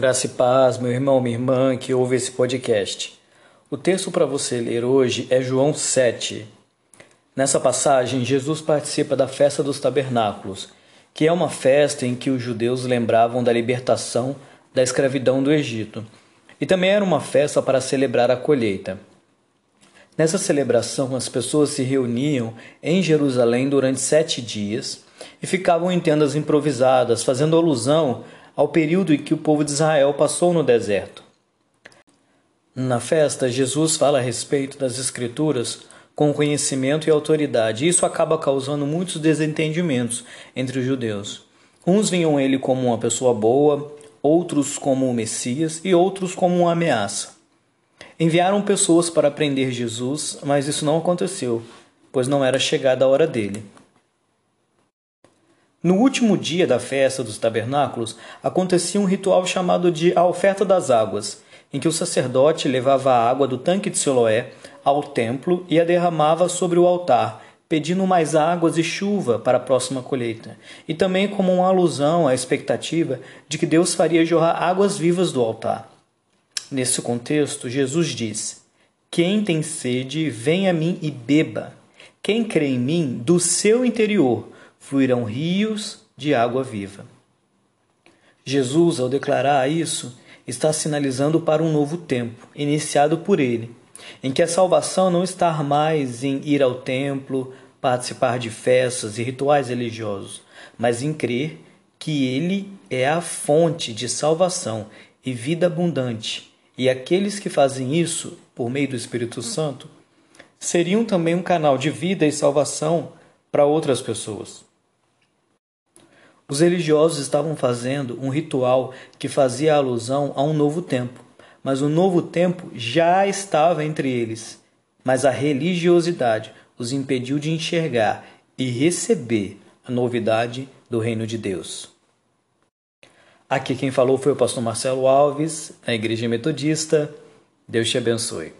Graça e paz, meu irmão, minha irmã que ouve esse podcast. O texto para você ler hoje é João 7. Nessa passagem, Jesus participa da festa dos tabernáculos, que é uma festa em que os judeus lembravam da libertação da escravidão do Egito, e também era uma festa para celebrar a colheita. Nessa celebração, as pessoas se reuniam em Jerusalém durante sete dias e ficavam em tendas improvisadas, fazendo alusão ao período em que o povo de Israel passou no deserto. Na festa, Jesus fala a respeito das Escrituras com conhecimento e autoridade, isso acaba causando muitos desentendimentos entre os judeus. Uns viam ele como uma pessoa boa, outros como o Messias e outros como uma ameaça. Enviaram pessoas para prender Jesus, mas isso não aconteceu, pois não era chegada a hora dele. No último dia da festa dos tabernáculos, acontecia um ritual chamado de a oferta das águas, em que o sacerdote levava a água do tanque de Siloé ao templo e a derramava sobre o altar, pedindo mais águas e chuva para a próxima colheita, e também como uma alusão à expectativa de que Deus faria jorrar águas vivas do altar. Nesse contexto, Jesus diz: Quem tem sede, venha a mim e beba. Quem crê em mim, do seu interior fluirão rios de água viva. Jesus, ao declarar isso, está sinalizando para um novo tempo, iniciado por ele, em que a salvação não está mais em ir ao templo, participar de festas e rituais religiosos, mas em crer que ele é a fonte de salvação e vida abundante, e aqueles que fazem isso por meio do Espírito Santo seriam também um canal de vida e salvação para outras pessoas. Os religiosos estavam fazendo um ritual que fazia alusão a um novo tempo, mas o novo tempo já estava entre eles. Mas a religiosidade os impediu de enxergar e receber a novidade do reino de Deus. Aqui quem falou foi o pastor Marcelo Alves, da Igreja Metodista. Deus te abençoe.